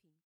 品